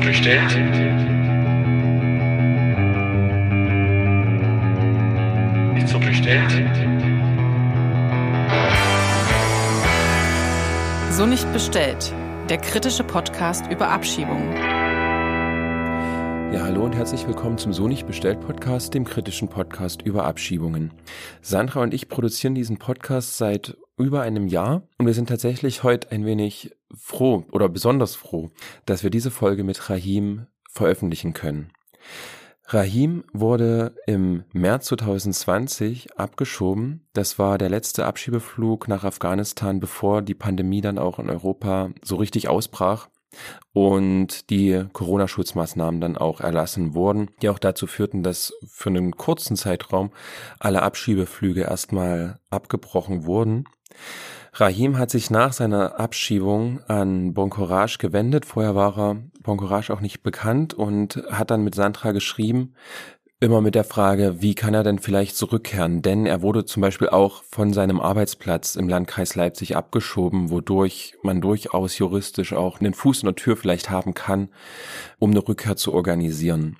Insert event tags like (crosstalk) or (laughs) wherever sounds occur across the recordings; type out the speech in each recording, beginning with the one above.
bestellt? Nicht so bestellt? So nicht bestellt. Der kritische Podcast über Abschiebungen. Ja, hallo und herzlich willkommen zum So nicht bestellt Podcast, dem kritischen Podcast über Abschiebungen. Sandra und ich produzieren diesen Podcast seit über einem Jahr und wir sind tatsächlich heute ein wenig froh oder besonders froh, dass wir diese Folge mit Rahim veröffentlichen können. Rahim wurde im März 2020 abgeschoben. Das war der letzte Abschiebeflug nach Afghanistan, bevor die Pandemie dann auch in Europa so richtig ausbrach und die Corona-Schutzmaßnahmen dann auch erlassen wurden, die auch dazu führten, dass für einen kurzen Zeitraum alle Abschiebeflüge erstmal abgebrochen wurden. Rahim hat sich nach seiner Abschiebung an Bon Courage gewendet. Vorher war er Bon Courage auch nicht bekannt und hat dann mit Sandra geschrieben, immer mit der Frage, wie kann er denn vielleicht zurückkehren? Denn er wurde zum Beispiel auch von seinem Arbeitsplatz im Landkreis Leipzig abgeschoben, wodurch man durchaus juristisch auch einen Fuß in der Tür vielleicht haben kann, um eine Rückkehr zu organisieren.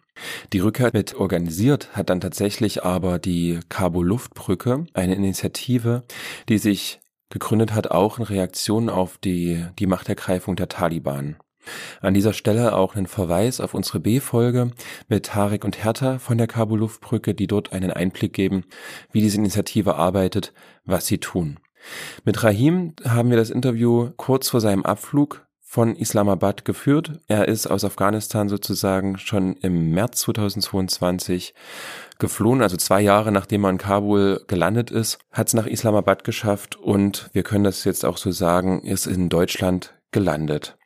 Die Rückkehr mit organisiert hat dann tatsächlich aber die Cabo Luftbrücke, eine Initiative, die sich gegründet hat, auch in Reaktion auf die, die Machtergreifung der Taliban. An dieser Stelle auch ein Verweis auf unsere B-Folge mit Tarek und Hertha von der Cabo Luftbrücke, die dort einen Einblick geben, wie diese Initiative arbeitet, was sie tun. Mit Rahim haben wir das Interview kurz vor seinem Abflug von Islamabad geführt. Er ist aus Afghanistan sozusagen schon im März 2022 geflohen, also zwei Jahre nachdem er in Kabul gelandet ist, hat es nach Islamabad geschafft und wir können das jetzt auch so sagen, ist in Deutschland gelandet.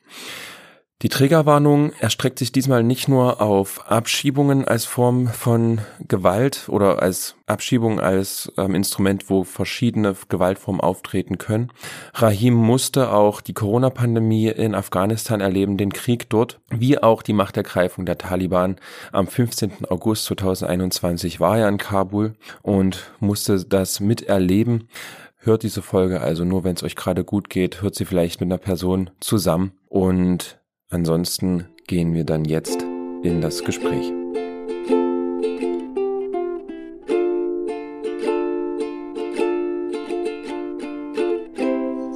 Die Trägerwarnung erstreckt sich diesmal nicht nur auf Abschiebungen als Form von Gewalt oder als Abschiebung als ähm, Instrument, wo verschiedene Gewaltformen auftreten können. Rahim musste auch die Corona-Pandemie in Afghanistan erleben, den Krieg dort, wie auch die Machtergreifung der Taliban. Am 15. August 2021 war er in Kabul und musste das miterleben. Hört diese Folge also nur, wenn es euch gerade gut geht, hört sie vielleicht mit einer Person zusammen und Ansonsten gehen wir dann jetzt in das Gespräch.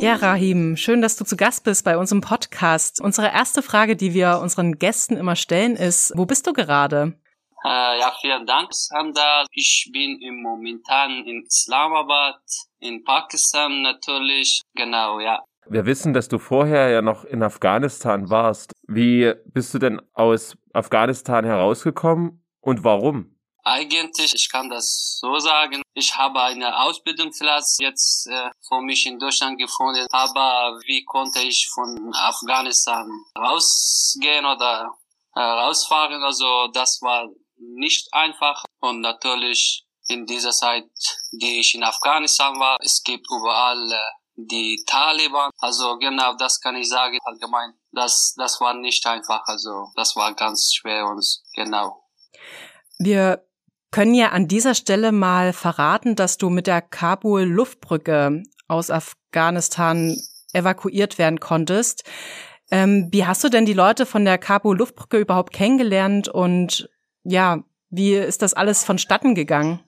Ja, Rahim, schön, dass du zu Gast bist bei unserem Podcast. Unsere erste Frage, die wir unseren Gästen immer stellen, ist, wo bist du gerade? Äh, ja, vielen Dank, Sanda. Ich bin im momentan in Islamabad, in Pakistan natürlich. Genau, ja. Wir wissen, dass du vorher ja noch in Afghanistan warst. Wie bist du denn aus Afghanistan herausgekommen und warum? Eigentlich, ich kann das so sagen, ich habe eine Ausbildungsplatz jetzt äh, für mich in Deutschland gefunden, aber wie konnte ich von Afghanistan rausgehen oder äh, rausfahren? Also das war nicht einfach und natürlich in dieser Zeit, die ich in Afghanistan war, es gibt überall äh, die Taliban. Also genau, das kann ich sagen allgemein. Das, das war nicht einfach. Also das war ganz schwer und genau. Wir können ja an dieser Stelle mal verraten, dass du mit der Kabul Luftbrücke aus Afghanistan evakuiert werden konntest. Ähm, wie hast du denn die Leute von der Kabul Luftbrücke überhaupt kennengelernt und ja, wie ist das alles vonstatten gegangen?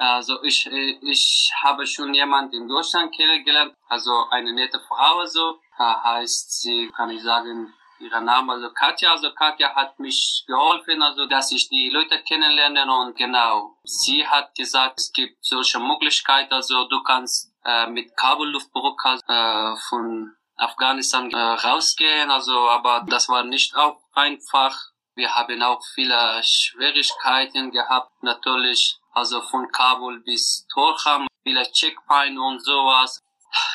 Also ich, ich habe schon jemanden in Deutschland kennengelernt, also eine nette Frau, also heißt sie, kann ich sagen, ihrer Name, also Katja. Also Katja hat mich geholfen, also dass ich die Leute kennenlerne und genau. Sie hat gesagt, es gibt solche Möglichkeiten, also du kannst äh, mit Kabelluftbrücke äh, von Afghanistan äh, rausgehen, also aber das war nicht auch einfach. Wir haben auch viele Schwierigkeiten gehabt, natürlich also von Kabul bis Torkham, viele Checkpoint und sowas.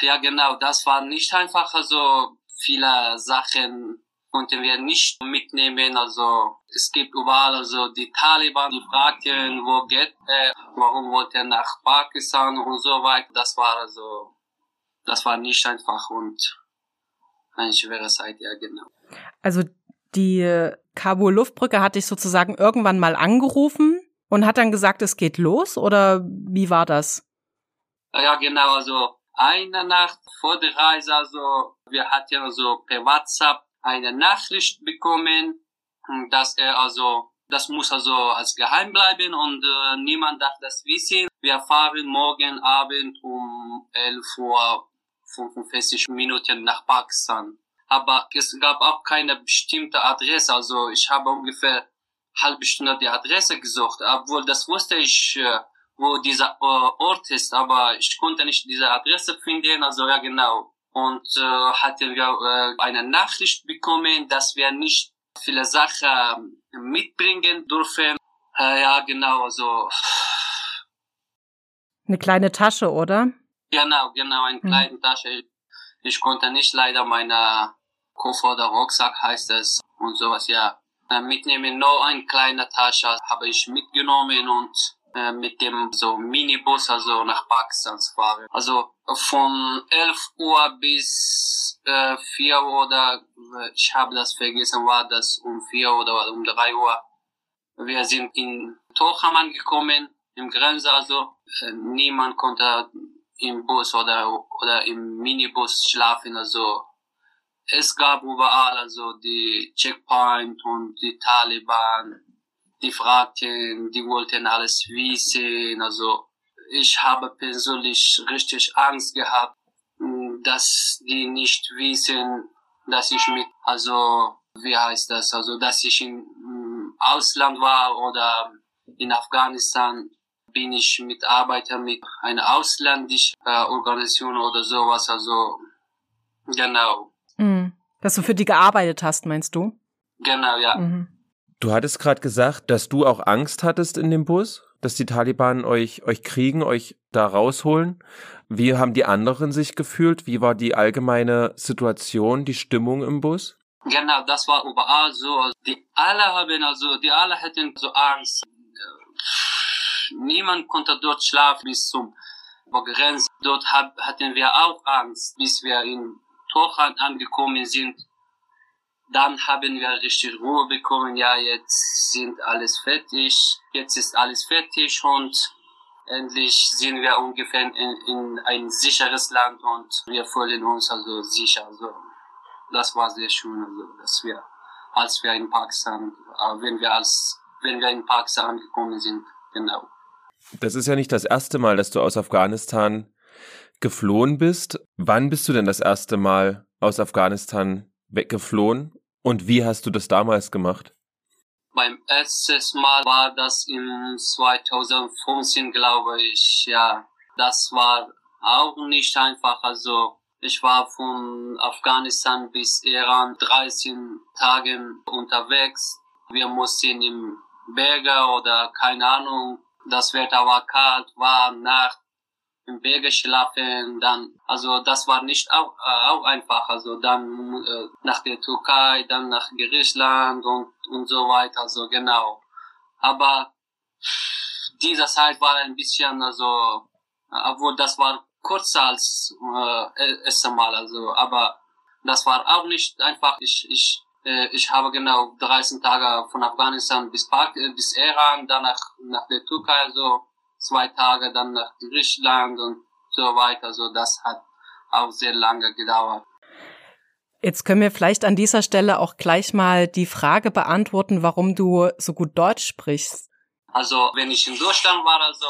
Ja, genau, das war nicht einfach, also viele Sachen konnten wir nicht mitnehmen, also es gibt überall, also die Taliban, die fragten, wo geht er, warum wollte er nach Pakistan und so weiter. Das war also, das war nicht einfach und eine schwere Zeit, ja, genau. Also die Kabul Luftbrücke hatte ich sozusagen irgendwann mal angerufen und hat dann gesagt, es geht los oder wie war das? Ja, genau, also eine Nacht vor der Reise, also wir hatten also per WhatsApp eine Nachricht bekommen, dass er also, das muss also als geheim bleiben und äh, niemand darf das wissen. Wir fahren morgen Abend um 11 Uhr 45 Minuten nach Pakistan. Aber es gab auch keine bestimmte Adresse, also ich habe ungefähr halbe Stunde die Adresse gesucht, obwohl das wusste ich, äh, wo dieser äh, Ort ist, aber ich konnte nicht diese Adresse finden, also ja genau. Und äh, hatten wir äh, eine Nachricht bekommen, dass wir nicht viele Sachen mitbringen dürfen. Äh, ja, genau, also. Eine kleine Tasche, oder? Genau, genau, eine Mhm. kleine Tasche. Ich konnte nicht leider meine Koffer oder Rucksack heißt es und sowas, ja. Äh, mitnehmen, nur eine kleine Tasche habe ich mitgenommen und äh, mit dem so Minibus also nach Pakistan fahren. Also von 11 Uhr bis äh, 4 Uhr oder äh, ich habe das vergessen, war das um 4 Uhr oder um 3 Uhr. Wir sind in Tocham angekommen, im Grenze also. Niemand konnte im Bus oder, oder im Minibus schlafen, also es gab überall also die Checkpoint und die Taliban, die fragten, die wollten alles wissen, also ich habe persönlich richtig Angst gehabt, mh, dass die nicht wissen, dass ich mit, also wie heißt das, also dass ich im mh, Ausland war oder in Afghanistan bin ich Mitarbeiter mit einer ausländischen äh, Organisation oder sowas, also genau, Mhm. Dass du für die gearbeitet hast, meinst du? genau, ja. Mhm. Du hattest gerade gesagt, dass du auch Angst hattest in dem Bus, dass die Taliban euch, euch kriegen, euch da rausholen. Wie haben die anderen sich gefühlt? Wie war die allgemeine Situation, die Stimmung im Bus? Genau, das war überall so. Also Die alle haben also, die alle hatten so Angst. Niemand konnte dort schlafen bis zum Grenze. Dort hab, hatten wir auch Angst, bis wir in Tochan angekommen sind. Dann haben wir richtig Ruhe bekommen. Ja, jetzt sind alles fertig. Jetzt ist alles fertig und endlich sind wir ungefähr in, in ein sicheres Land und wir fühlen uns also sicher. Also das war sehr schön, also, dass wir, als wir in Pakistan, äh, wenn wir als, wenn wir in Pakistan angekommen sind, genau. Das ist ja nicht das erste Mal, dass du aus Afghanistan geflohen bist. Wann bist du denn das erste Mal aus Afghanistan weggeflohen? Und wie hast du das damals gemacht? Beim ersten Mal war das im 2015, glaube ich, ja. Das war auch nicht einfach, also ich war von Afghanistan bis Iran 13 Tagen unterwegs. Wir mussten im Berge oder keine Ahnung, das Wetter war kalt, war Nacht im Berge schlafen, dann, also das war nicht auch, äh, auch einfach, also dann äh, nach der Türkei, dann nach Griechenland und, und so weiter, also genau. Aber diese Zeit war ein bisschen, also, obwohl das war kürzer als äh, erste Mal, also, aber das war auch nicht einfach, ich, ich, äh, ich habe genau 13 Tage von Afghanistan bis, Pak äh, bis Iran, danach nach der Türkei, also zwei Tage dann nach Griechenland und so weiter. Also das hat auch sehr lange gedauert. Jetzt können wir vielleicht an dieser Stelle auch gleich mal die Frage beantworten, warum du so gut Deutsch sprichst. Also wenn ich in Deutschland war, also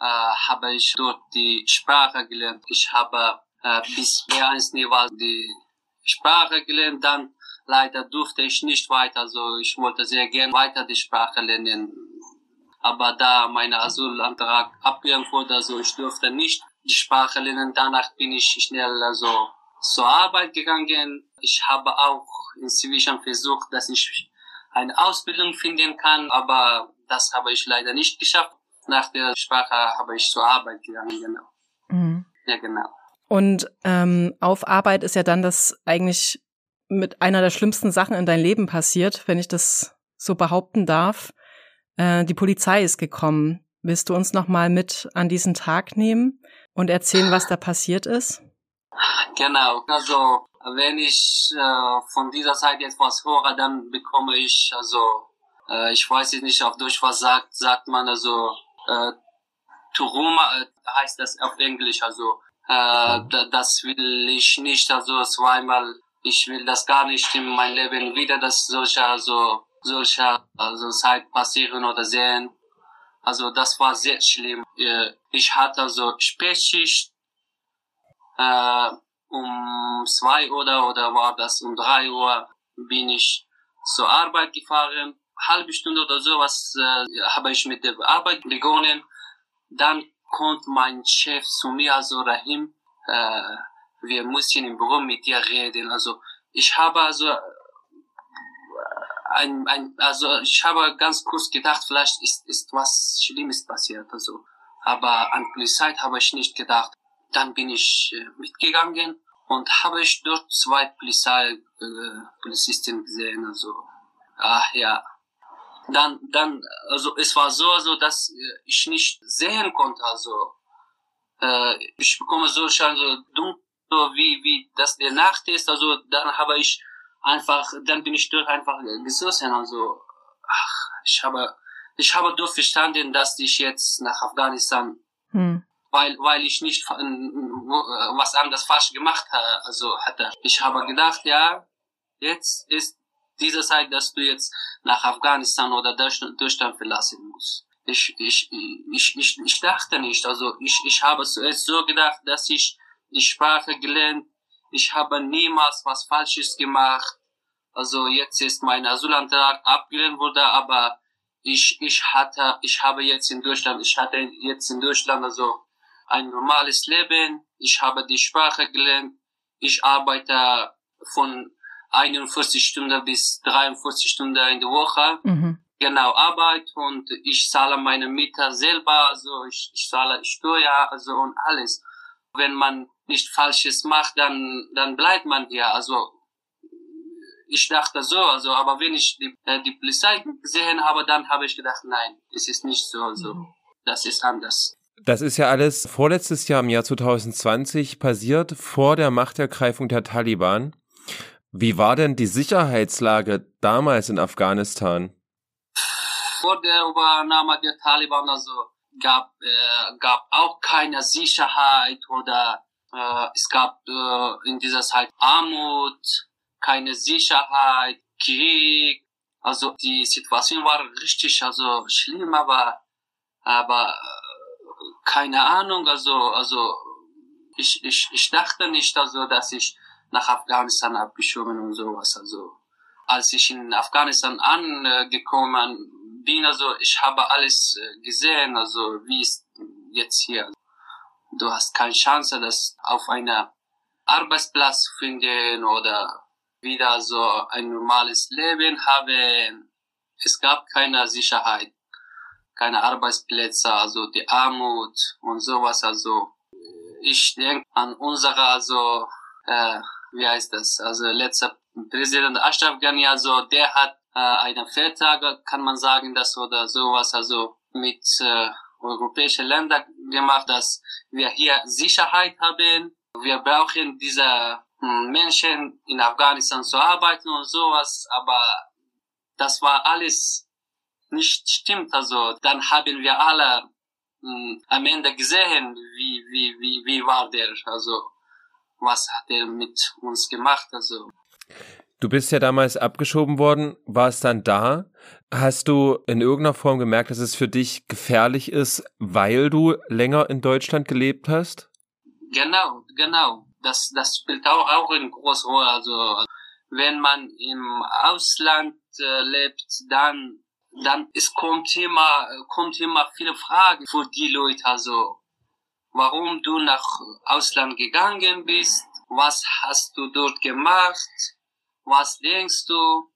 äh, habe ich dort die Sprache gelernt. Ich habe äh, bis B1-Niveau die Sprache gelernt, dann leider durfte ich nicht weiter. Also ich wollte sehr gern weiter die Sprache lernen. Aber da mein Asylantrag abgelehnt wurde, also ich durfte nicht die Sprache lernen. Danach bin ich schnell also zur Arbeit gegangen. Ich habe auch inzwischen versucht, dass ich eine Ausbildung finden kann, aber das habe ich leider nicht geschafft. Nach der Sprache habe ich zur Arbeit gegangen, genau. Mhm. Ja, genau. Und ähm, auf Arbeit ist ja dann das eigentlich mit einer der schlimmsten Sachen in dein Leben passiert, wenn ich das so behaupten darf. Äh, die Polizei ist gekommen. Willst du uns noch mal mit an diesen Tag nehmen und erzählen, was da passiert ist? Genau. Also wenn ich äh, von dieser Zeit etwas höre, dann bekomme ich also äh, ich weiß nicht auf Deutsch was sagt sagt man also äh, Turuma äh, heißt das auf Englisch also äh, das will ich nicht also zweimal ich will das gar nicht in mein Leben wieder, dass solche also solcher also Zeit passieren oder sehen. Also das war sehr schlimm. Äh, ich hatte also Spätschicht äh, um zwei Uhr oder war das um drei Uhr bin ich zur Arbeit gefahren. Halbe Stunde oder sowas äh, habe ich mit der Arbeit begonnen. Dann kommt mein Chef zu mir, also Rahim, äh, wir müssen im Büro mit dir reden. Also ich habe also ein, ein, also ich habe ganz kurz gedacht, vielleicht ist, ist was Schlimmes passiert, also. Aber an Polizei habe ich nicht gedacht. Dann bin ich äh, mitgegangen und habe ich dort zwei Polizei, äh, Polizisten gesehen, also. Ach ja. Dann, dann, also es war so, also, dass ich nicht sehen konnte, also. Äh, ich bekomme so schon so dunkel, wie, wie das der Nacht ist, also dann habe ich einfach, dann bin ich dort einfach gesessen. Also, ach, ich habe, ich habe dort verstanden, dass ich jetzt nach Afghanistan, hm. weil, weil ich nicht was anderes falsch gemacht habe, also hatte. Ich habe gedacht, ja, jetzt ist diese Zeit, dass du jetzt nach Afghanistan oder Deutschland verlassen musst. Ich, ich, ich, ich, ich dachte nicht, also ich, ich habe zuerst so gedacht, dass ich die Sprache gelernt ich habe niemals was Falsches gemacht. Also jetzt ist mein Asylantrag abgelehnt wurde, aber ich, ich hatte, ich habe jetzt in Deutschland, ich hatte jetzt in Deutschland also ein normales Leben. Ich habe die Sprache gelernt. Ich arbeite von 41 Stunden bis 43 Stunden in der Woche. Mhm. Genau, Arbeit und ich zahle meine Mieter selber, also ich, ich zahle Steuer, also und alles. Wenn man nicht Falsches macht, dann, dann bleibt man hier. Also, ich dachte so, also, aber wenn ich die, äh, die Polizei gesehen habe, dann habe ich gedacht, nein, es ist nicht so, so. Mhm. Das ist anders. Das ist ja alles vorletztes Jahr im Jahr 2020 passiert, vor der Machtergreifung der Taliban. Wie war denn die Sicherheitslage damals in Afghanistan? Vor der Übernahme der Taliban, also gab, äh, gab auch keine Sicherheit oder äh, es gab äh, in dieser Zeit Armut, keine Sicherheit, Krieg. Also die Situation war richtig also schlimm, aber aber äh, keine Ahnung. Also also ich ich ich dachte nicht also dass ich nach Afghanistan abgeschoben und sowas. Also als ich in Afghanistan angekommen bin, also ich habe alles äh, gesehen, also wie es jetzt hier du hast keine Chance, das auf einer Arbeitsplatz finden oder wieder so ein normales Leben haben. Es gab keine Sicherheit, keine Arbeitsplätze, also die Armut und sowas. Also ich denke an unsere, also äh, wie heißt das? Also letzter Präsident Ashraf Ghani, also der hat äh, einen Vertrag, kann man sagen, das oder sowas, also mit äh, europäische Länder gemacht, dass wir hier Sicherheit haben. Wir brauchen diese hm, Menschen in Afghanistan zu arbeiten und sowas, aber das war alles nicht stimmt. Also dann haben wir alle mh, hm, am Ende gesehen, wie, wie, wie, wie war der, also was hat er mit uns gemacht, also. Du bist ja damals abgeschoben worden, warst dann da. Hast du in irgendeiner Form gemerkt, dass es für dich gefährlich ist, weil du länger in Deutschland gelebt hast? Genau, genau. Das, das spielt auch, auch eine große Rolle. Also, wenn man im Ausland äh, lebt, dann, dann es kommt immer, kommt immer viele Fragen für die Leute. Also, warum du nach Ausland gegangen bist? Was hast du dort gemacht? was denkst du,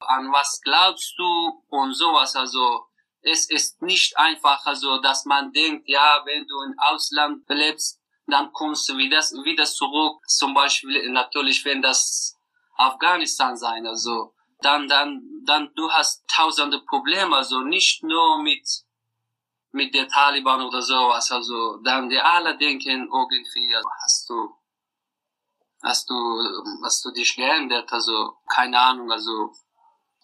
an was glaubst du und sowas. Also es ist nicht einfach, also dass man denkt, ja, wenn du im Ausland lebst, dann kommst du wieder, wieder zurück. Zum Beispiel natürlich, wenn das Afghanistan sein, also dann, dann, dann du hast tausende Probleme, also nicht nur mit mit der Taliban oder sowas, also dann die alle denken irgendwie, also hast du hast du, hast du dich geändert? Also, keine Ahnung, also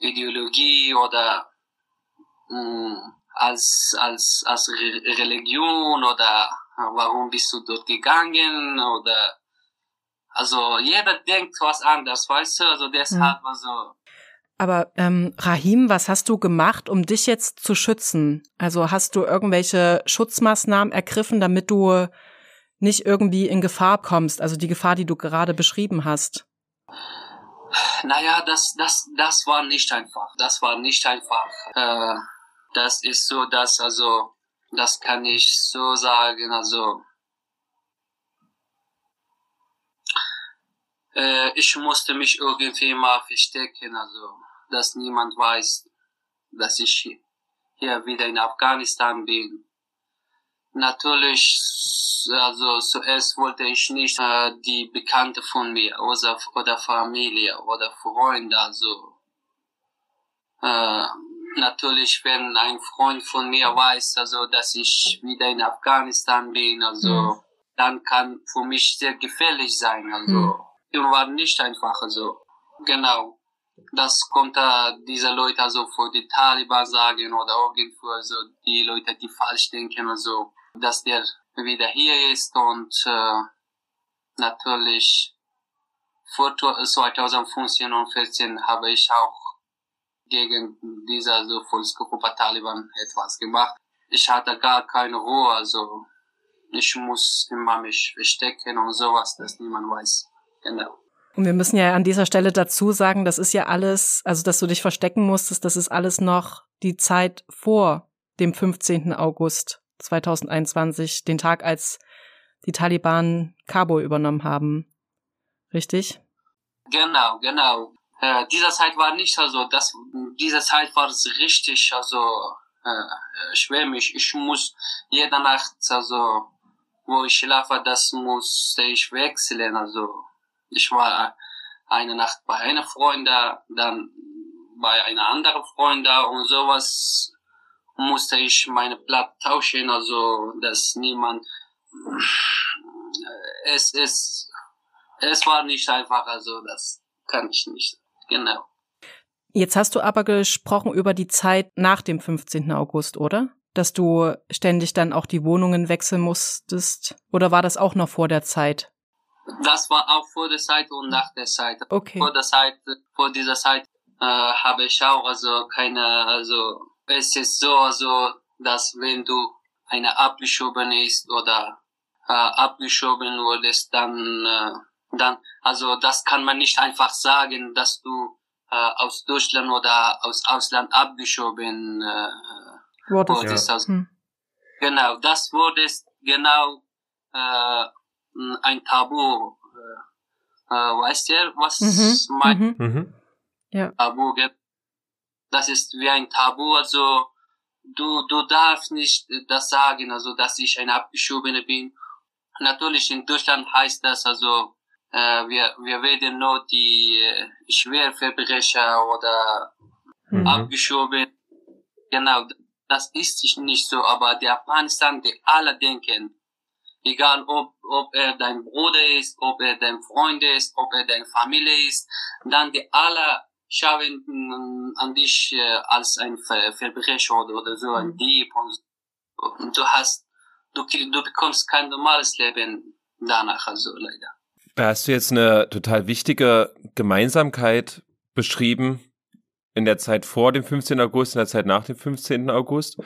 Ideologie oder mh, hm, als, als, als Re Religion oder warum bist du dort gegangen oder also jeder denkt was anders, weißt du? Also deshalb, mhm. also Aber ähm, Rahim, was hast du gemacht, um dich jetzt zu schützen? Also hast du irgendwelche Schutzmaßnahmen ergriffen, damit du nicht irgendwie in Gefahr kommst, also die Gefahr, die du gerade beschrieben hast? Naja, das, das, das war nicht einfach. Das war nicht einfach. Äh, das ist so, dass, also, das kann ich so sagen, also, äh, ich musste mich irgendwie mal verstecken, also, dass niemand weiß, dass ich hier wieder in Afghanistan bin. Natürlich, also zuerst wollte ich nicht äh, die Bekannte von mir oder, oder Familie oder Freunde, also äh, natürlich, wenn ein Freund von mir weiß, also dass ich wieder in Afghanistan bin, also mhm. dann kann für mich sehr gefährlich sein, also mhm. war nicht einfach, also genau das kommt äh, diese Leute also vor die Taliban sagen oder irgendwo also die Leute, die falsch denken, also dass der wieder hier ist und äh, natürlich vor 2015 und 2014 habe ich auch gegen diese also Volksgruppe Taliban etwas gemacht. Ich hatte gar keine Ruhe, also ich muss immer mich verstecken und sowas, dass niemand weiß. Genau. Und wir müssen ja an dieser Stelle dazu sagen, das ist ja alles, also dass du dich verstecken musstest, das ist alles noch die Zeit vor dem 15. August 2021, den Tag, als die Taliban Kabul übernommen haben. Richtig? Genau, genau. Äh, dieser Zeit war nicht also, das, diese Zeit war es richtig, also, äh, schwämisch. Ich muss jede Nacht, also, wo ich schlafe, das musste ich wechseln, also, ich war eine Nacht bei einer Freundin, dann bei einer anderen Freundin und sowas musste ich meine Platz tauschen, also dass niemand es ist es war nicht einfach, also das kann ich nicht. Genau. Jetzt hast du aber gesprochen über die Zeit nach dem 15. August, oder? Dass du ständig dann auch die Wohnungen wechseln musstest? Oder war das auch noch vor der Zeit? Das war auch vor der Zeit und nach der Zeit. Okay. Vor der Zeit, vor dieser Zeit äh, habe ich auch also keine, also es ist so, also dass wenn du eine abgeschoben ist oder äh, abgeschoben wurdest, dann, äh, dann, also das kann man nicht einfach sagen, dass du äh, aus Deutschland oder aus Ausland abgeschoben äh, wurdest. Ja. Also, hm. Genau, das wurde genau äh, ein Tabu. Äh, äh, weißt du, was mhm. mein mhm. mhm. Tabu gibt? Das ist wie ein Tabu, also du, du darfst nicht das sagen, also dass ich ein Abgeschobene bin. Natürlich in Deutschland heißt das also, äh, wir, wir werden nur die äh, Schwerverbrecher oder mhm. abgeschoben. Genau, das ist nicht so, aber der Afghanistan, die alle denken, egal ob, ob er dein Bruder ist, ob er dein Freund ist, ob er deine Familie ist, dann die alle schauen mm, an dich äh, als ein Ver Verbrecher oder, so, ein mhm. Dieb und, und du hast, du, du bekommst kein normales Leben danach, also leider. Da hast du jetzt eine total wichtige Gemeinsamkeit beschrieben in der Zeit vor dem 15. August, in der Zeit nach dem 15. August.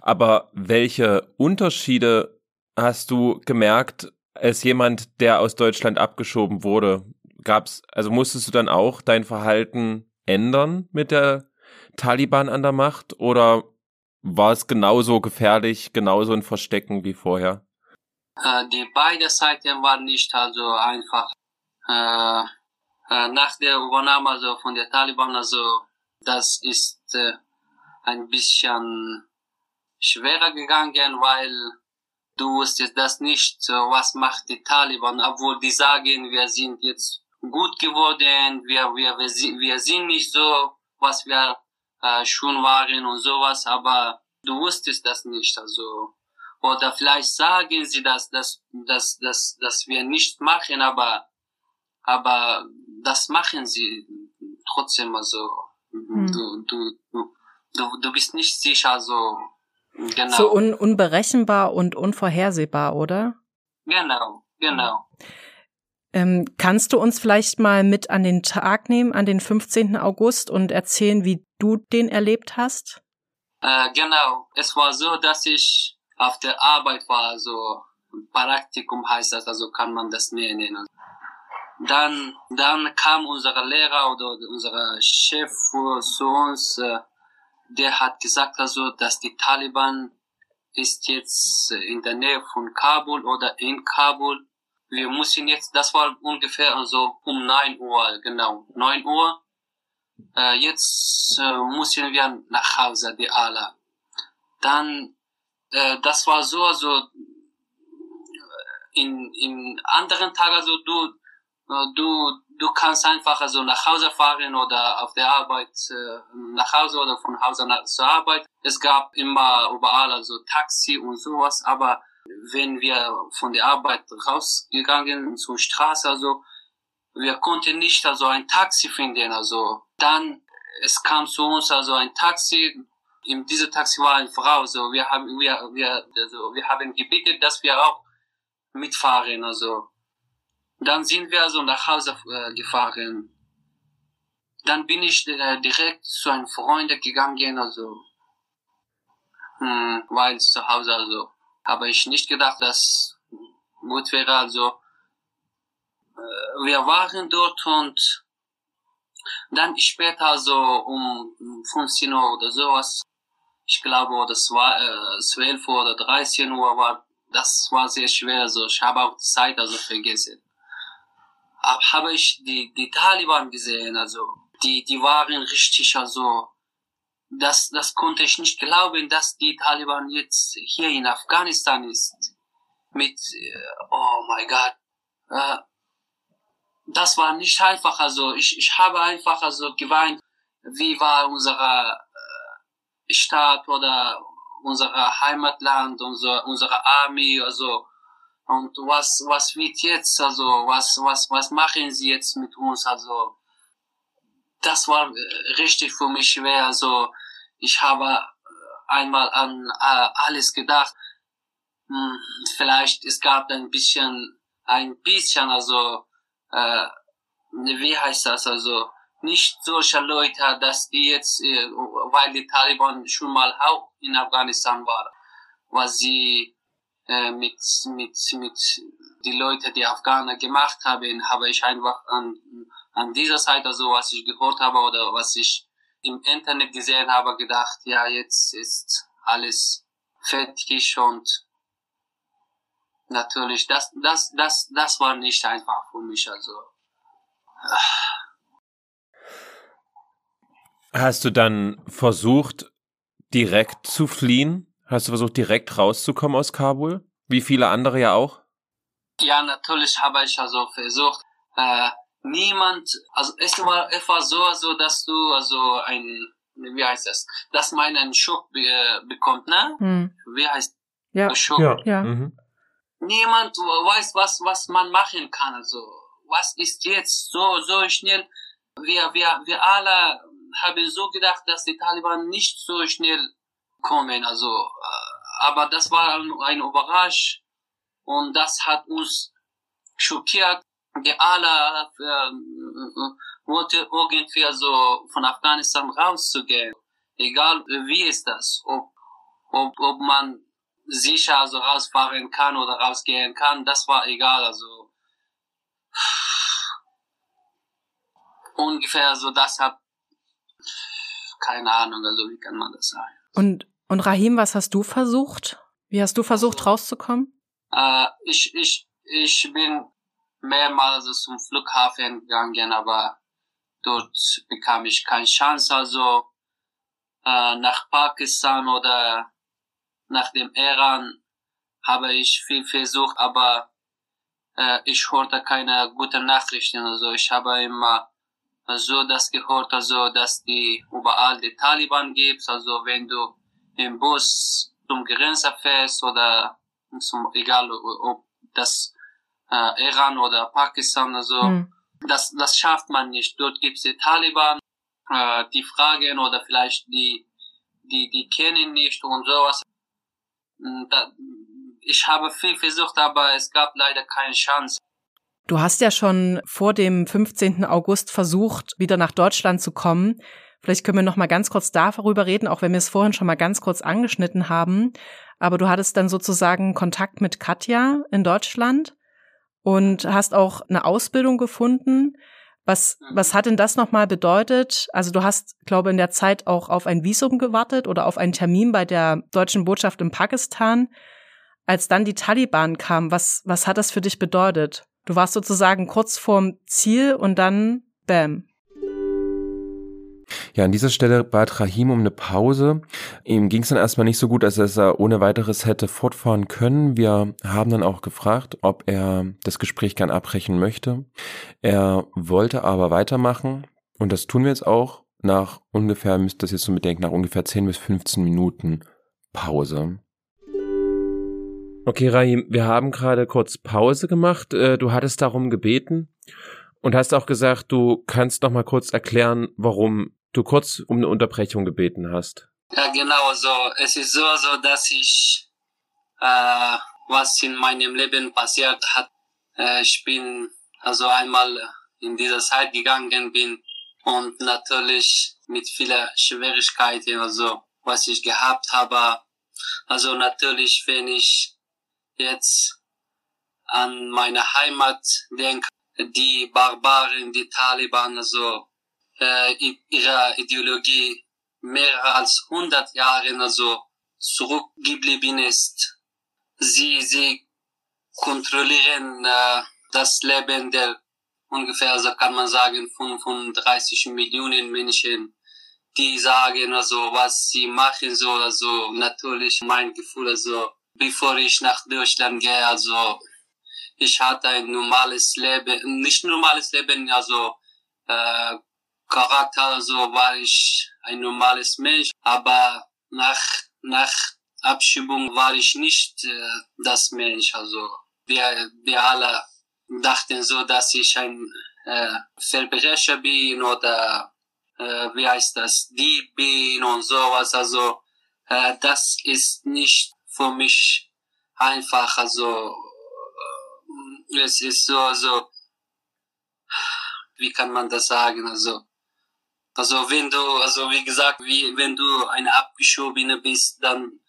Aber welche Unterschiede hast du gemerkt, als jemand, der aus Deutschland abgeschoben wurde? Gab's, also musstest du dann auch dein Verhalten ändern mit der Taliban an der Macht oder war es genauso gefährlich, genauso ein Verstecken wie vorher? Äh, die beiden Seiten waren nicht also einfach. Äh, äh, nach der Übernahme also von der Taliban, also das ist ein bisschen schwerer gegangen, weil du wusstest das nicht, was macht die Taliban, obwohl die sagen, wir sind jetzt gut geworden, wir, wir, wir, wir sind nicht so, was wir äh, schon waren und sowas, aber du wusstest das nicht, also, oder vielleicht sagen sie das, dass, dass, dass, dass wir nicht machen, aber, aber das machen sie trotzdem, also, hm. du, du, du, du, du bist nicht sicher, so, Genau. So un unberechenbar und unvorhersehbar, oder? Genau, genau. Ähm, kannst du uns vielleicht mal mit an den Tag nehmen, an den 15. August und erzählen, wie du den erlebt hast? Äh, genau. Es war so, dass ich auf der Arbeit war, also Praktikum heißt das, also kann man das nennen. Dann, dann kam unser Lehrer oder unser Chef zu uns, äh, der hat gesagt, also, dass die Taliban ist jetzt in der Nähe von Kabul oder in Kabul wir müssen jetzt, das war ungefähr also um 9 Uhr, genau, 9 Uhr. Äh, jetzt äh, müssen wir nach Hause, die alle. Dann, äh, das war so, also in, in anderen Tagen, also du, äh, du, du kannst einfach also nach Hause fahren oder auf der Arbeit äh, nach Hause oder von Hause nach, zur Arbeit. Es gab immer überall also Taxi und sowas, aber wenn wir von der Arbeit rausgegangen zur Straße, also wir konnten nicht also ein Taxi finden, also dann es kam zu uns also ein Taxi, in diesem Taxi war eine Frau, also wir haben wir wir also wir haben gebeten, dass wir auch mitfahren, also dann sind wir also nach Hause äh, gefahren. Dann bin ich äh, direkt zu einem Freund gegangen, also hm, weil zu Hause also habe ich nicht gedacht, dass gut wäre. Also äh, wir waren dort und dann später so um 15 Uhr oder sowas, ich glaube, oder 12 Uhr oder 13 Uhr war, das war sehr schwer. Also ich habe auch die Zeit also vergessen. Aber habe ich die, die Taliban gesehen, also die, die waren richtig also das, das konnte ich nicht glauben, dass die Taliban jetzt hier in Afghanistan ist. Mit, äh, oh mein Gott. Äh, das war nicht einfach, also ich, ich habe einfach also geweint, wie war unsere äh, Stadt oder unser Heimatland, unser, unsere Armee, also und was was wird jetzt, also was was was machen sie jetzt mit uns, also das war richtig für mich schwer, also ich habe äh, einmal an äh, alles gedacht. Hm, vielleicht es gab ein bisschen, ein bisschen, also äh, wie heißt das, also nicht solche Leute, dass die jetzt, äh, weil die Taliban schon mal auch in Afghanistan waren, was sie äh, mit mit mit die Leute, die Afghaner gemacht haben, habe ich einfach an an dieser Seite, also was ich gehört habe oder was ich im Internet gesehen habe, gedacht, ja, jetzt ist alles fertig und natürlich, das, das, das, das war nicht einfach für mich, also. Hast du dann versucht, direkt zu fliehen? Hast du versucht, direkt rauszukommen aus Kabul? Wie viele andere ja auch? Ja, natürlich habe ich also versucht, äh, niemand, also es war, es war so, so, dass du also ein, wie heißt das, dass man einen Schock be bekommt, ne? Hm. Wie heißt ja. Schock? Ja. ja. Mhm. Niemand weiß, was, was man machen kann, also was ist jetzt so, so schnell. Wir, wir, wir alle haben so gedacht, dass die Taliban nicht so schnell kommen, also, äh, aber das war ein Überrasch und das hat uns schockiert die alle äh, wollte irgendwie so von Afghanistan rauszugehen. Egal wie ist das, ob, ob, ob man sicher also rausfahren kann oder rausgehen kann, das war egal. Also ungefähr so das hat keine Ahnung, also wie kann man das sagen. Und und Rahim, was hast du versucht? Wie hast du versucht also, rauszukommen? Äh, ich ich ich bin mehrmals zum Flughafen gegangen, aber dort bekam ich keine Chance. Also äh, nach Pakistan oder nach dem Iran habe ich viel versucht, aber äh, ich hörte keine guten Nachrichten. Also ich habe immer so das gehört, also dass die überall die Taliban gibt. Also wenn du im Bus zum Grenze fährst oder zum egal ob das äh, Iran oder Pakistan, also mhm. das, das schafft man nicht. Dort gibt es die Taliban, äh, die fragen oder vielleicht die, die, die kennen nicht und sowas. Da, ich habe viel versucht, aber es gab leider keine Chance. Du hast ja schon vor dem 15. August versucht, wieder nach Deutschland zu kommen. Vielleicht können wir noch mal ganz kurz darüber reden, auch wenn wir es vorhin schon mal ganz kurz angeschnitten haben. Aber du hattest dann sozusagen Kontakt mit Katja in Deutschland und hast auch eine Ausbildung gefunden. Was, was hat denn das nochmal bedeutet? Also du hast, glaube in der Zeit auch auf ein Visum gewartet oder auf einen Termin bei der deutschen Botschaft in Pakistan. Als dann die Taliban kamen, was, was hat das für dich bedeutet? Du warst sozusagen kurz vorm Ziel und dann bam. Ja, an dieser Stelle bat Rahim um eine Pause. Ihm ging es dann erstmal nicht so gut, als dass er ohne weiteres hätte fortfahren können. Wir haben dann auch gefragt, ob er das Gespräch gern abbrechen möchte. Er wollte aber weitermachen und das tun wir jetzt auch nach ungefähr, müsst das jetzt so bedenken, nach ungefähr 10 bis 15 Minuten Pause. Okay, Rahim, wir haben gerade kurz Pause gemacht. Äh, du hattest darum gebeten und hast auch gesagt, du kannst noch mal kurz erklären, warum du kurz um eine Unterbrechung gebeten hast. Ja, genau so. Es ist so, so dass ich, äh, was in meinem Leben passiert hat, äh, ich bin also einmal in dieser Zeit gegangen bin und natürlich mit vielen Schwierigkeiten, also was ich gehabt habe. Also natürlich, wenn ich jetzt an meine Heimat denke, die Barbaren, die Taliban, also äh, ihre Ideologie mehr als 100 Jahre also zurückgeblieben ist. Sie, sie kontrollieren äh, das Leben der ungefähr, also kann man sagen, 35 Millionen Menschen, die sagen also, was sie machen soll, also natürlich mein Gefühl, also bevor ich nach Deutschland gehe. Also ich hatte ein normales Leben, nicht normales Leben, also äh, Charakter, also war ich ein normales Mensch, aber nach nach Abschiebung war ich nicht äh, das Mensch. Also wir, wir alle dachten so, dass ich ein äh, Verbrecher bin oder äh, wie heißt das, Dieb bin und sowas. Also äh, das ist nicht für mich einfach, also es ist so, also wie kann man das sagen, also also wenn du, also wie gesagt, wie wenn du eine abgeschobene bist, dann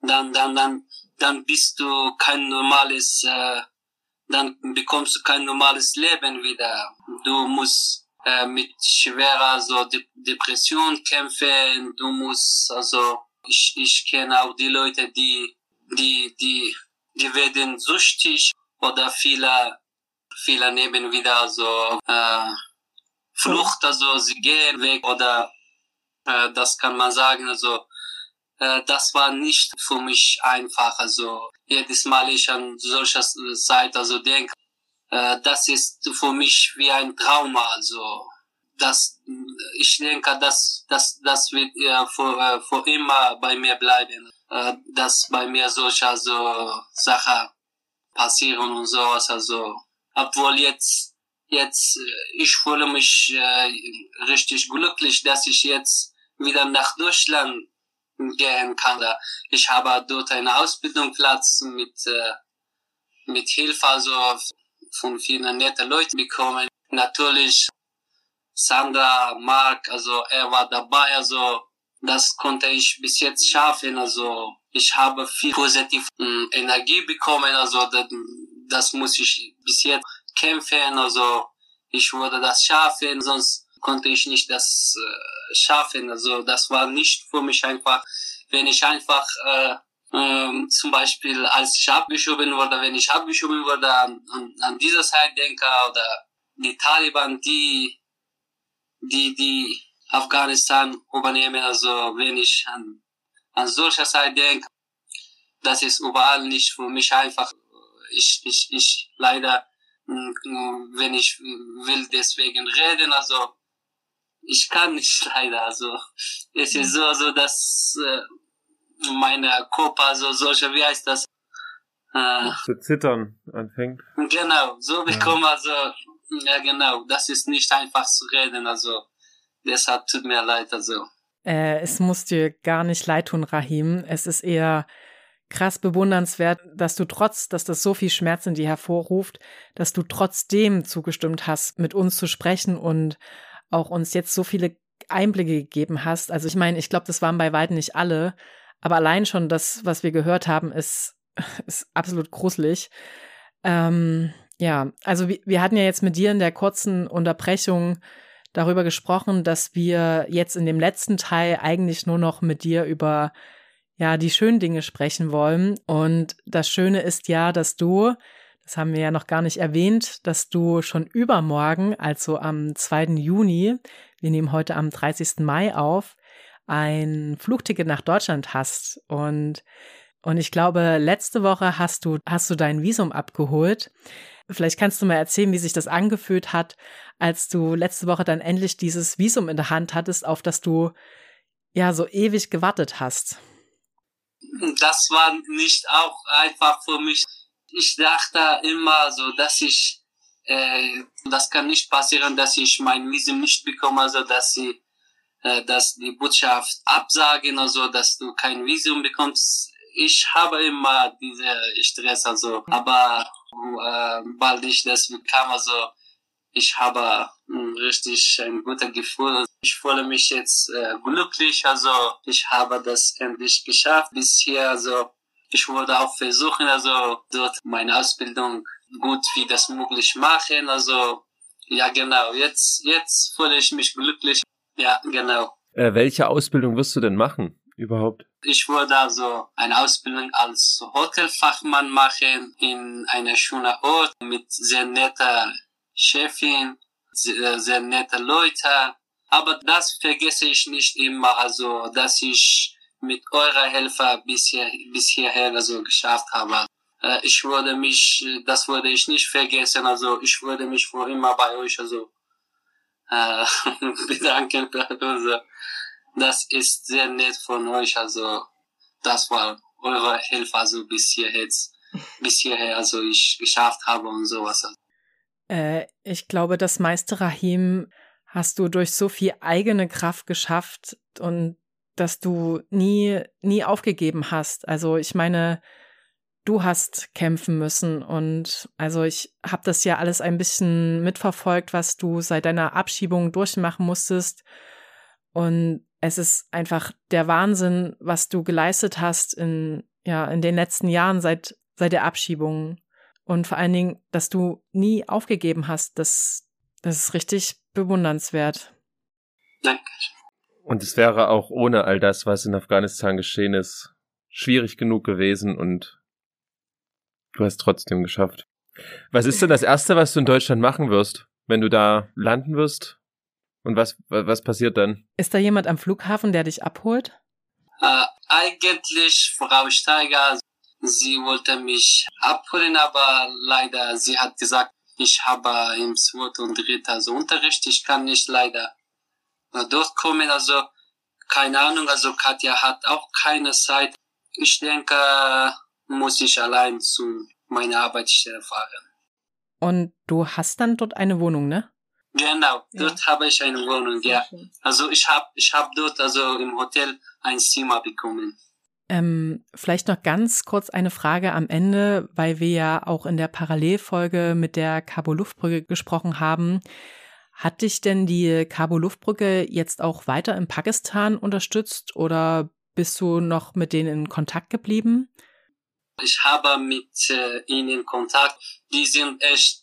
dann dann dann dann bist du kein normales, äh, dann bekommst du kein normales Leben wieder. Du musst äh, mit schwerer so De Depression kämpfen. Du musst also ich, ich kenne auch die Leute, die, die, die, die werden süchtig oder viele, viele nehmen wieder so, äh, Flucht, also sie gehen weg oder, äh, das kann man sagen, also, äh, das war nicht für mich einfach, also, jedes Mal ich an solcher Zeit, also denke, äh, das ist für mich wie ein Trauma, also, das, ich denke, dass das, das wird ja für, äh, für immer bei mir bleiben, äh, dass bei mir solche so Sachen passieren und sowas, also, obwohl jetzt, jetzt, äh, ich fühle mich äh, richtig glücklich, dass ich jetzt wieder nach Deutschland gehen kann. Ich habe dort einen Ausbildungsplatz mit, äh, mit Hilfe also von vielen netten Leuten bekommen. Natürlich Sandra, Mark, also er war dabei, also das konnte ich bis jetzt schaffen, also ich habe viel positive hm, Energie bekommen, also das, das muss ich bis jetzt kämpfen, also ich würde das schaffen, sonst konnte ich nicht das äh, schaffen, also das war nicht für mich einfach, wenn ich einfach äh, ähm, zum Beispiel als ich abgeschoben wurde, wenn ich abgeschoben wurde an, an, an dieser Zeit denke oder die Taliban, die die, die Afghanistan übernehmen. Also wenn ich an, an solcher Zeit denke, das ist überall nicht für mich einfach. Ich, ich, ich leider, mm, wenn ich will deswegen reden, also ich kann nicht (laughs) leider. Also es ist so, so dass äh, meine Körper, also solche, wie heißt das? Äh, zu zittern anfängt. Genau, so bekomme ja. also ja, genau. Das ist nicht einfach zu reden. Also deshalb tut mir leid. Also. Äh, es muss dir gar nicht leid tun, Rahim. Es ist eher krass bewundernswert, dass du trotz, dass das so viel Schmerz in dir hervorruft, dass du trotzdem zugestimmt hast, mit uns zu sprechen und auch uns jetzt so viele Einblicke gegeben hast. Also ich meine, ich glaube, das waren bei weitem nicht alle, aber allein schon das, was wir gehört haben, ist, (laughs) ist absolut gruselig. Ähm, ja, also wir, wir hatten ja jetzt mit dir in der kurzen Unterbrechung darüber gesprochen, dass wir jetzt in dem letzten Teil eigentlich nur noch mit dir über ja, die schönen Dinge sprechen wollen. Und das Schöne ist ja, dass du, das haben wir ja noch gar nicht erwähnt, dass du schon übermorgen, also am 2. Juni, wir nehmen heute am 30. Mai auf, ein Flugticket nach Deutschland hast. Und, und ich glaube, letzte Woche hast du, hast du dein Visum abgeholt. Vielleicht kannst du mal erzählen, wie sich das angefühlt hat, als du letzte Woche dann endlich dieses Visum in der Hand hattest, auf das du ja so ewig gewartet hast das war nicht auch einfach für mich. Ich dachte immer so, dass ich, äh, das kann nicht passieren, dass ich mein Visum nicht bekomme, also dass sie, äh, dass die Botschaft absagen, also dass du kein Visum bekommst. Ich habe immer diese Stress, also, aber äh, bald ich das bekam, also ich habe hm, richtig ein gutes Gefühl. Ich fühle mich jetzt äh, glücklich, also ich habe das endlich geschafft bisher. Also ich würde auch versuchen, also dort meine Ausbildung gut wie das möglich machen. Also ja genau, jetzt jetzt fühle ich mich glücklich. Ja genau. Äh, welche Ausbildung wirst du denn machen überhaupt? Ich würde also eine Ausbildung als Hotelfachmann machen in einer schönen Ort mit sehr netter Chefin, sehr, sehr nette Leute. Aber das vergesse ich nicht immer, also, dass ich mit eurer Hilfe bisher, bis hierher also geschafft habe. Äh, ich würde mich, das würde ich nicht vergessen, also, ich würde mich vor immer bei euch, also, äh, (laughs) bedanken. Also, das ist sehr nett von euch, also, das war eure Hilfe, also, bis hierher, bis hierher, also, ich geschafft habe und sowas. Äh, ich glaube, das meiste Rahim hast du durch so viel eigene Kraft geschafft und dass du nie, nie aufgegeben hast. Also ich meine, du hast kämpfen müssen und also ich habe das ja alles ein bisschen mitverfolgt, was du seit deiner Abschiebung durchmachen musstest und es ist einfach der Wahnsinn, was du geleistet hast in ja in den letzten Jahren seit seit der Abschiebung. Und vor allen Dingen, dass du nie aufgegeben hast, das, das ist richtig bewundernswert. Danke. Und es wäre auch ohne all das, was in Afghanistan geschehen ist, schwierig genug gewesen und du hast trotzdem geschafft. Was ist denn das Erste, was du in Deutschland machen wirst, wenn du da landen wirst? Und was, was passiert dann? Ist da jemand am Flughafen, der dich abholt? Äh, eigentlich Frau Steiger Sie wollte mich abholen, aber leider, sie hat gesagt, ich habe im zweiten und dritten also Unterricht, ich kann nicht leider dort kommen, also keine Ahnung, also Katja hat auch keine Zeit. Ich denke, muss ich allein zu meiner Arbeitsstelle fahren. Und du hast dann dort eine Wohnung, ne? Genau, dort ja. habe ich eine Wohnung, ja. Also ich habe ich hab dort also im Hotel ein Zimmer bekommen. Ähm, vielleicht noch ganz kurz eine Frage am Ende, weil wir ja auch in der Parallelfolge mit der Cabo-Luftbrücke gesprochen haben. Hat dich denn die Cabo-Luftbrücke jetzt auch weiter in Pakistan unterstützt oder bist du noch mit denen in Kontakt geblieben? Ich habe mit äh, ihnen Kontakt. Die sind echt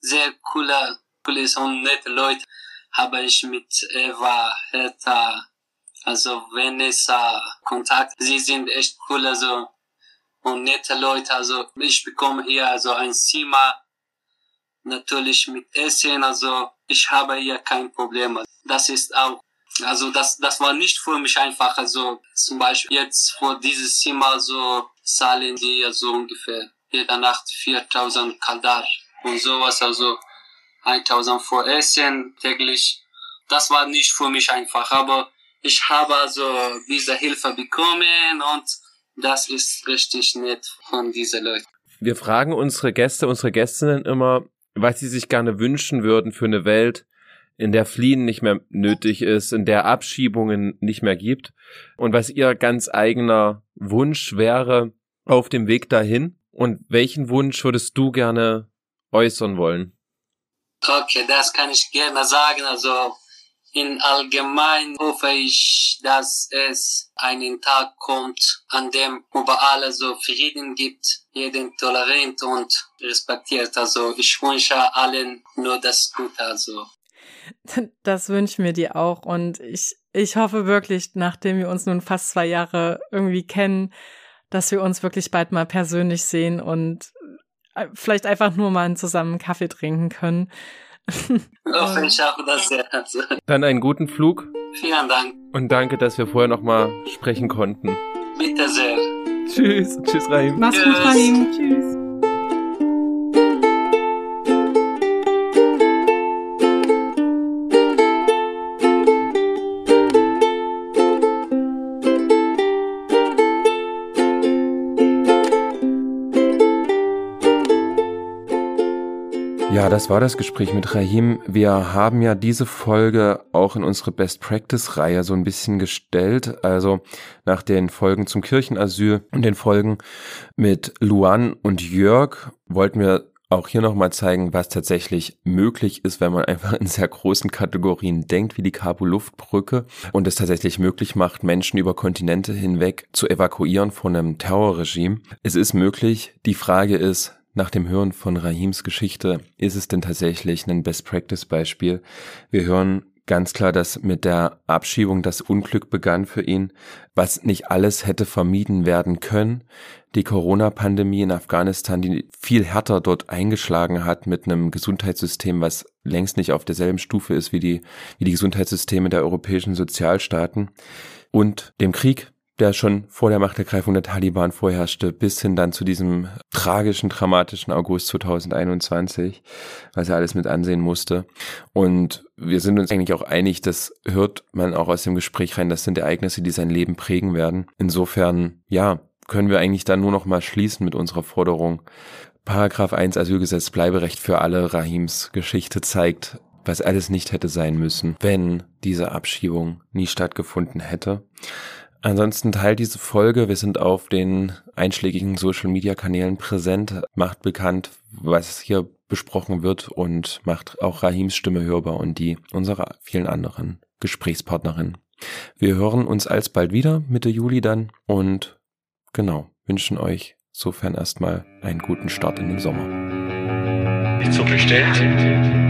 sehr coole, coole und nette Leute. Habe ich mit Eva, Hertha, also äh, Kontakt, sie sind echt cool, also und nette Leute. Also ich bekomme hier also ein Zimmer, natürlich mit Essen. Also ich habe hier kein Problem. Das ist auch, also das, das war nicht für mich einfach. Also zum Beispiel jetzt vor dieses Zimmer so zahlen die also ungefähr jede Nacht 4000 Kaldar und sowas. Also 1000 für Essen täglich. Das war nicht für mich einfach, aber ich habe also diese Hilfe bekommen und das ist richtig nett von diesen Leuten. Wir fragen unsere Gäste, unsere Gästinnen immer, was sie sich gerne wünschen würden für eine Welt, in der Fliehen nicht mehr nötig ist, in der Abschiebungen nicht mehr gibt und was ihr ganz eigener Wunsch wäre auf dem Weg dahin und welchen Wunsch würdest du gerne äußern wollen? Okay, das kann ich gerne sagen. Also in allgemein hoffe ich, dass es einen Tag kommt, an dem überall so Frieden gibt, jeden tolerant und respektiert. Also ich wünsche allen nur das Gute. Also. (laughs) Das wünschen wir dir auch und ich, ich hoffe wirklich, nachdem wir uns nun fast zwei Jahre irgendwie kennen, dass wir uns wirklich bald mal persönlich sehen und vielleicht einfach nur mal zusammen Kaffee trinken können. (laughs) Hoffe ich auch das sehr. Dann einen guten Flug. Vielen Dank. Und danke, dass wir vorher noch mal sprechen konnten. Bitte sehr. Tschüss. Tschüss, Rahim. Mach's gut, Rahim. Tschüss. Ja, das war das Gespräch mit Rahim. Wir haben ja diese Folge auch in unsere Best Practice Reihe so ein bisschen gestellt. Also nach den Folgen zum Kirchenasyl und den Folgen mit Luan und Jörg wollten wir auch hier nochmal zeigen, was tatsächlich möglich ist, wenn man einfach in sehr großen Kategorien denkt, wie die Kabul-Luftbrücke und es tatsächlich möglich macht, Menschen über Kontinente hinweg zu evakuieren von einem Terrorregime. Es ist möglich. Die Frage ist, nach dem Hören von Rahims Geschichte ist es denn tatsächlich ein Best-Practice-Beispiel. Wir hören ganz klar, dass mit der Abschiebung das Unglück begann für ihn, was nicht alles hätte vermieden werden können. Die Corona-Pandemie in Afghanistan, die viel härter dort eingeschlagen hat mit einem Gesundheitssystem, was längst nicht auf derselben Stufe ist wie die, wie die Gesundheitssysteme der europäischen Sozialstaaten und dem Krieg, der schon vor der Machtergreifung der Taliban vorherrschte, bis hin dann zu diesem tragischen, dramatischen August 2021, was er alles mit ansehen musste. Und wir sind uns eigentlich auch einig, das hört man auch aus dem Gespräch rein, das sind Ereignisse, die sein Leben prägen werden. Insofern, ja, können wir eigentlich dann nur noch mal schließen mit unserer Forderung. Paragraph 1 Asylgesetz Bleiberecht für alle Rahims Geschichte zeigt, was alles nicht hätte sein müssen, wenn diese Abschiebung nie stattgefunden hätte. Ansonsten teilt diese Folge. Wir sind auf den einschlägigen Social Media Kanälen präsent, macht bekannt, was hier besprochen wird und macht auch Rahims Stimme hörbar und die unserer vielen anderen Gesprächspartnerinnen. Wir hören uns alsbald wieder, Mitte Juli dann und genau, wünschen euch sofern erstmal einen guten Start in den Sommer. Ist so bestellt.